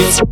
just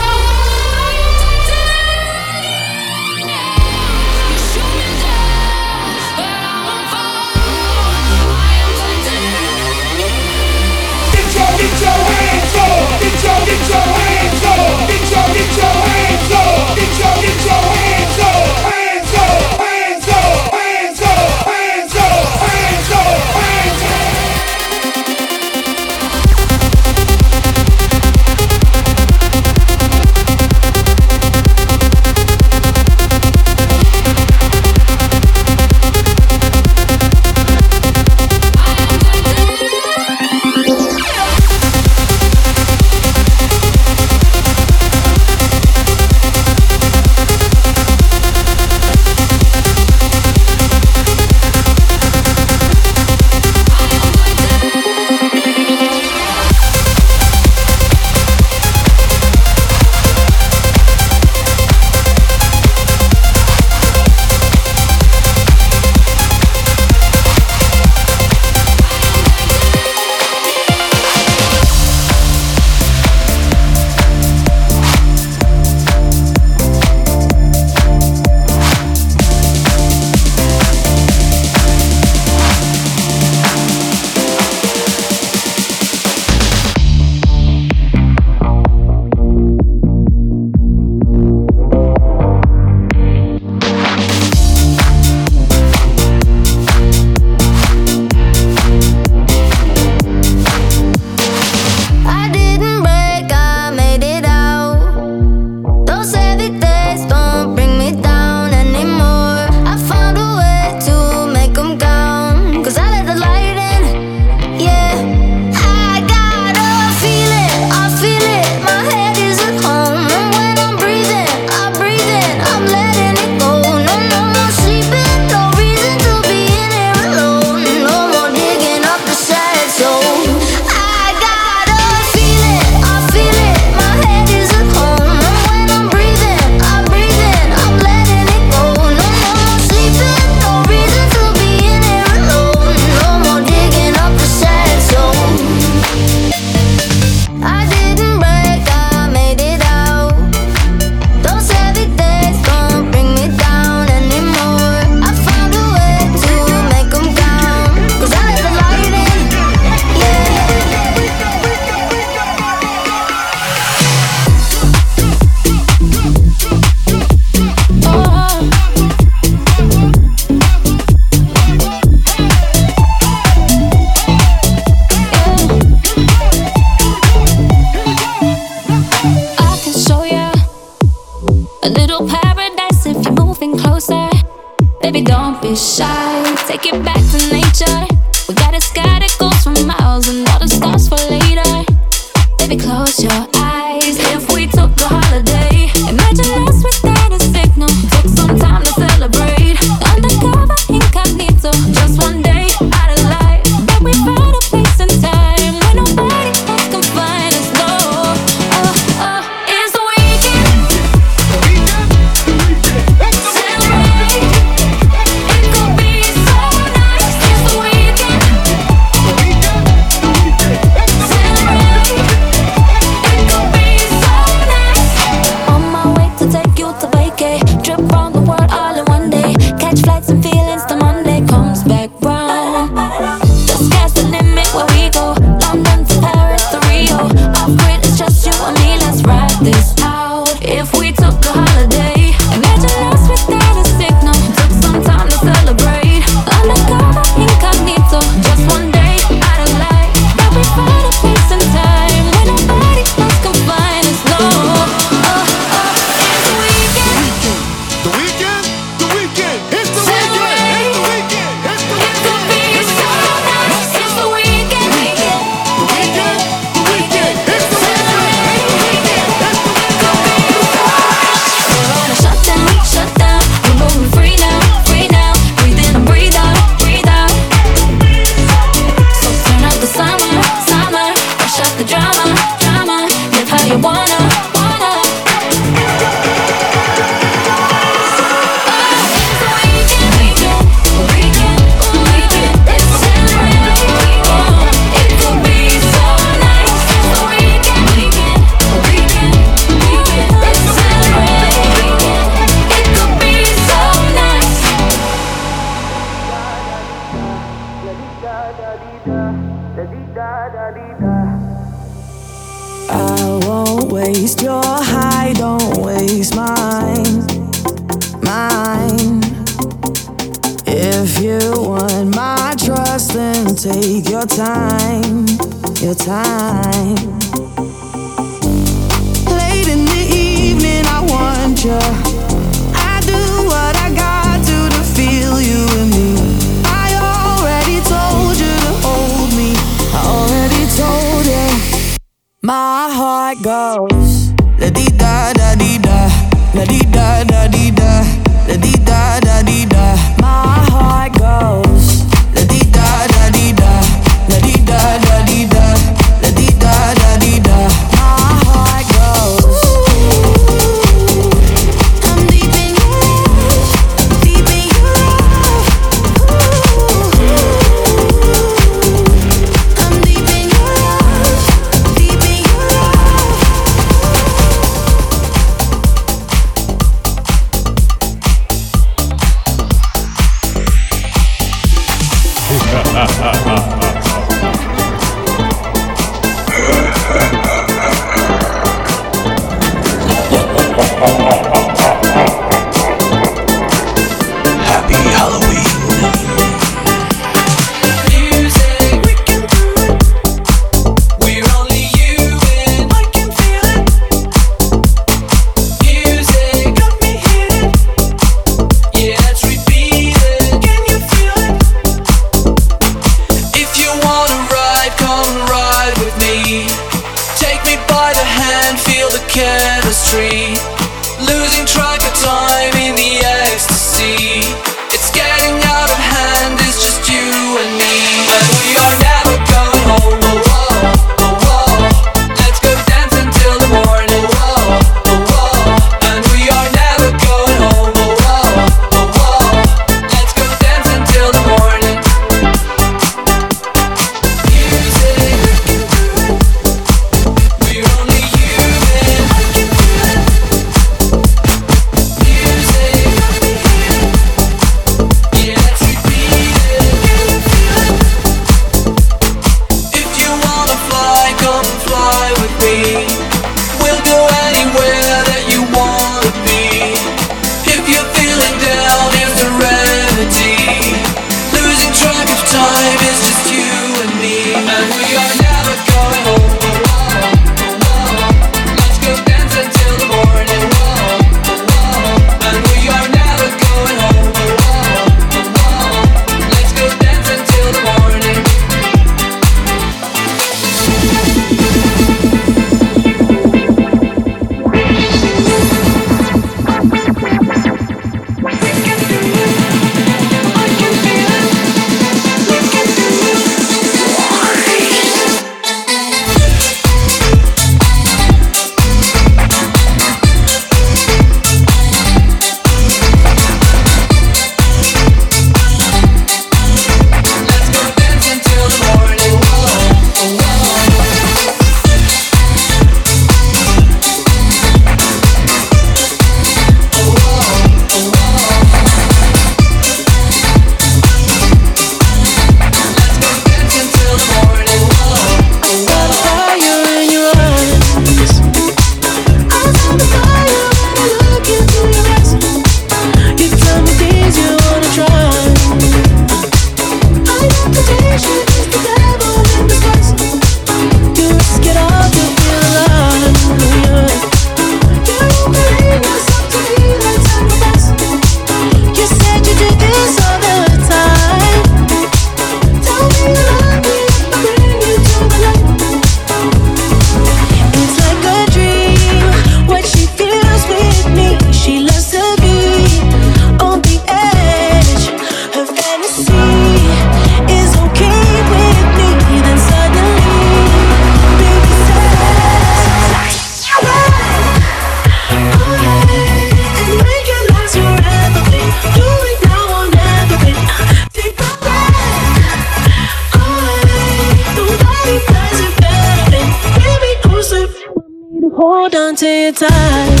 me tight.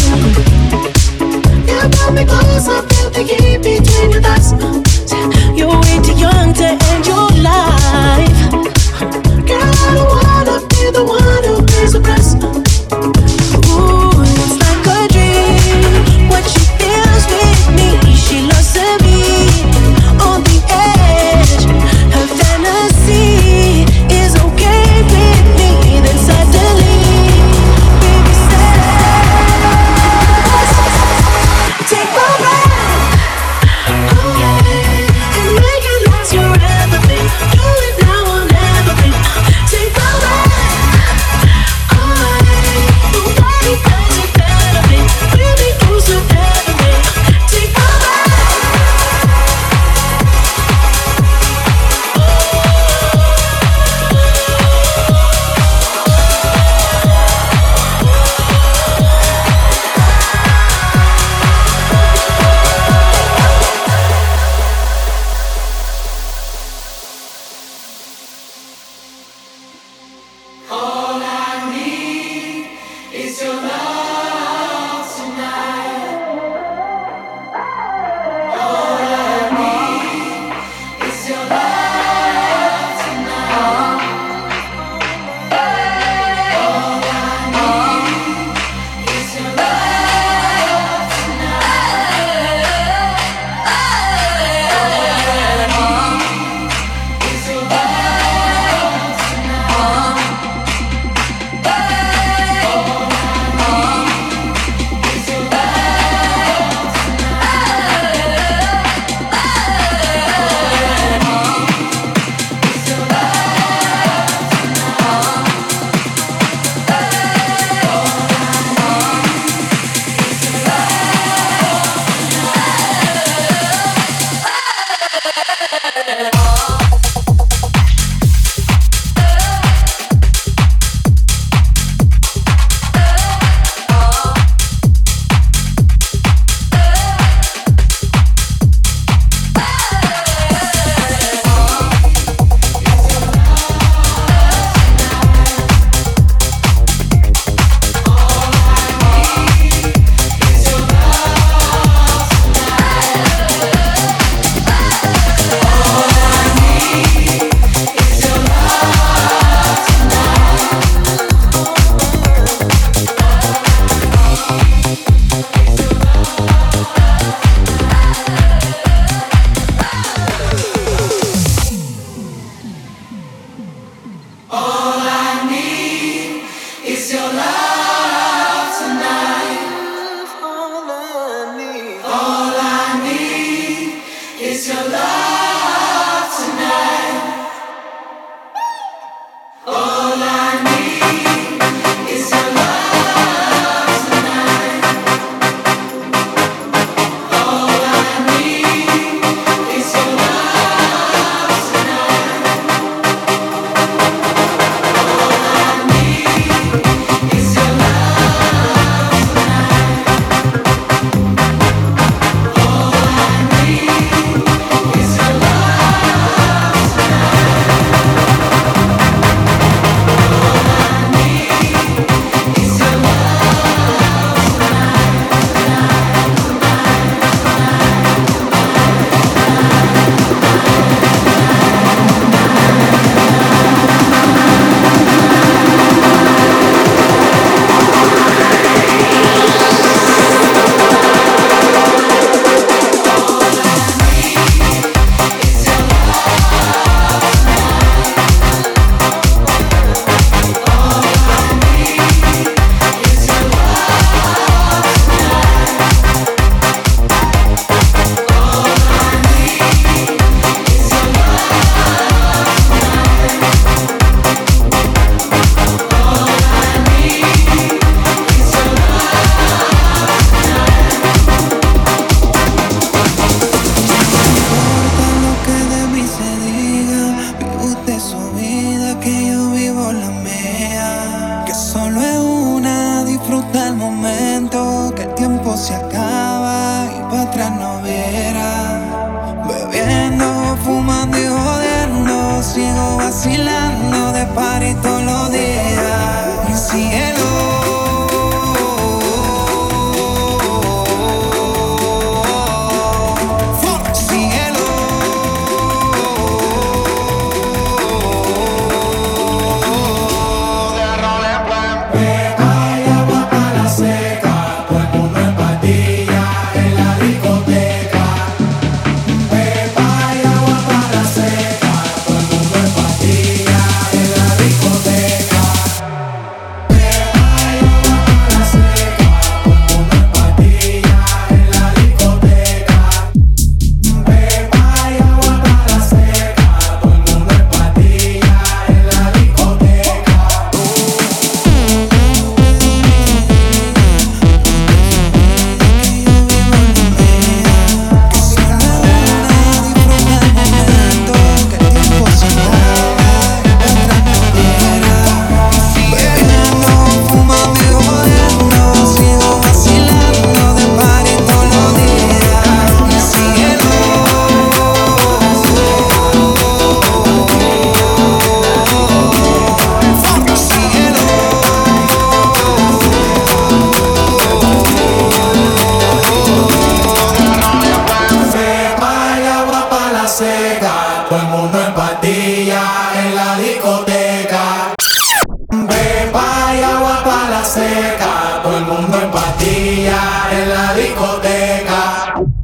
You got me close, I feel the heat between your thighs. It's your love. Todo el mundo en patilla en la discoteca.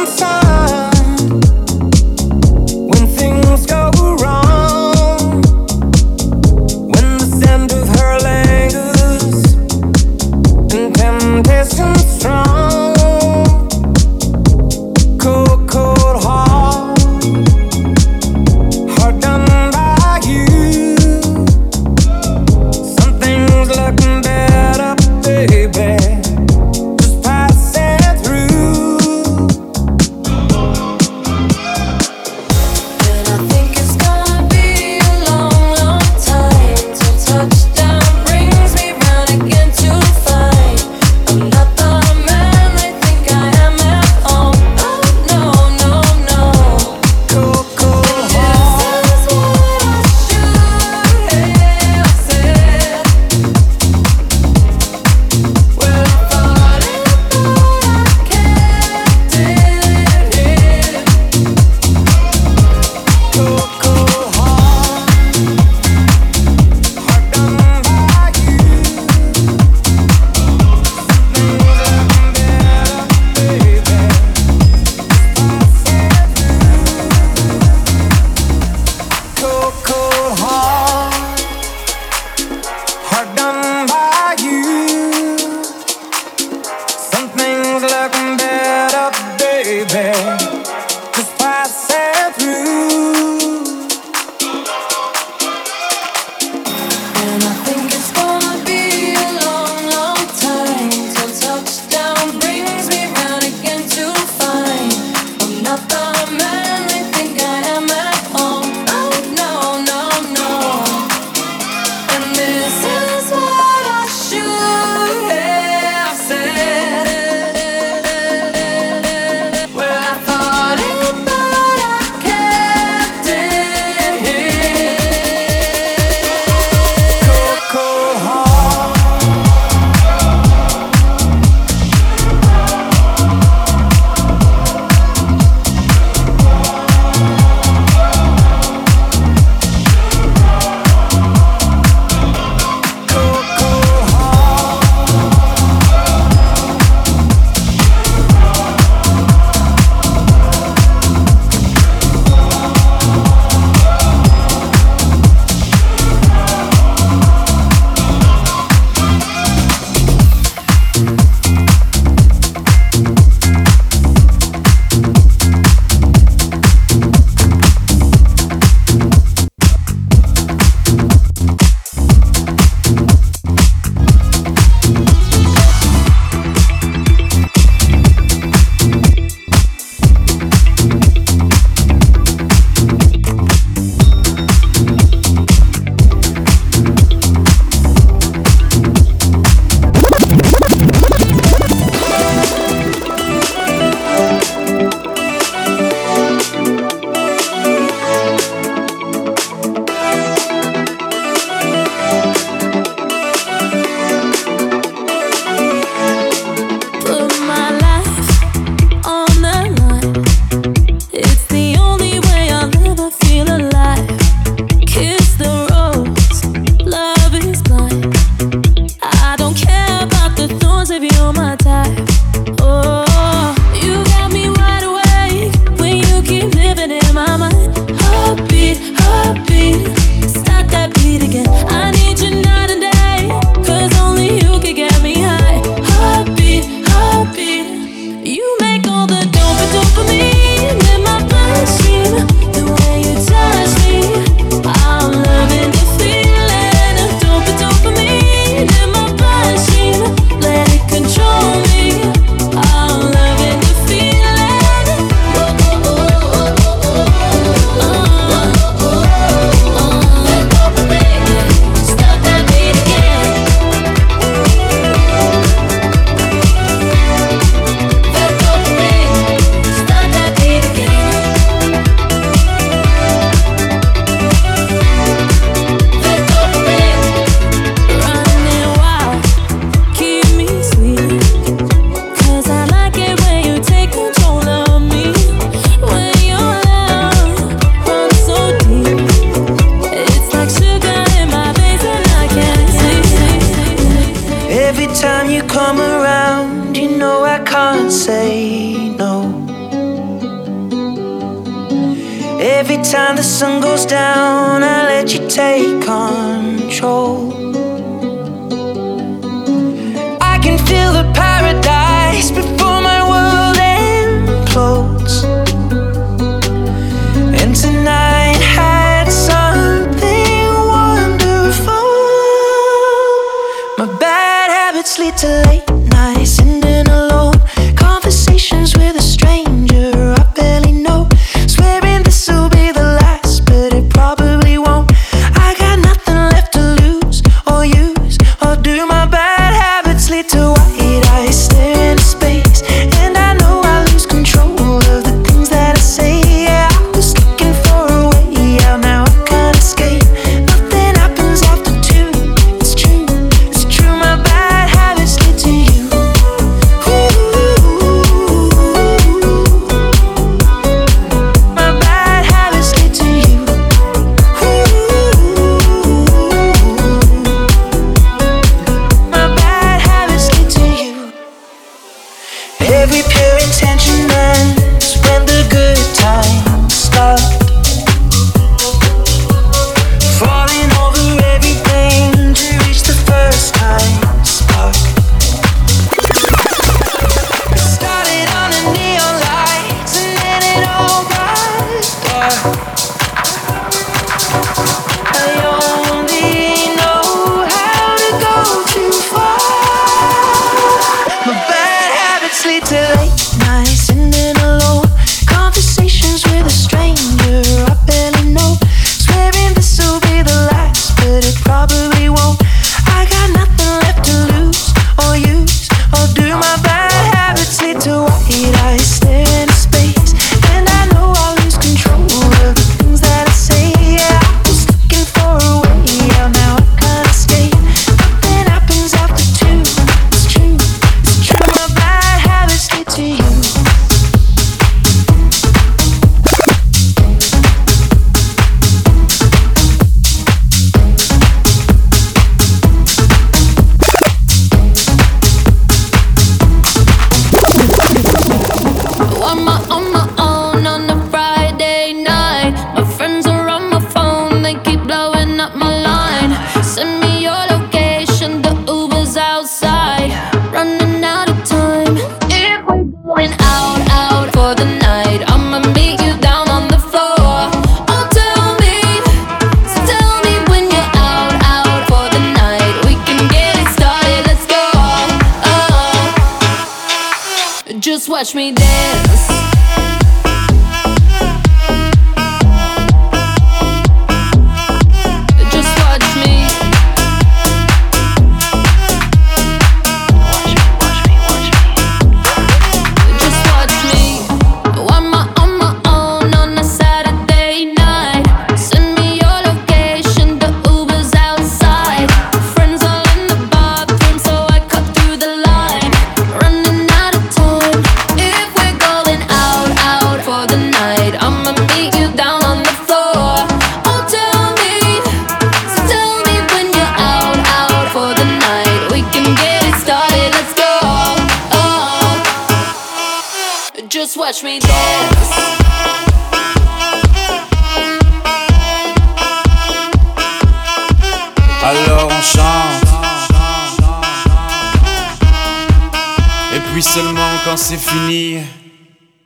inside.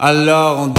Alors on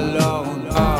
alone. Oh.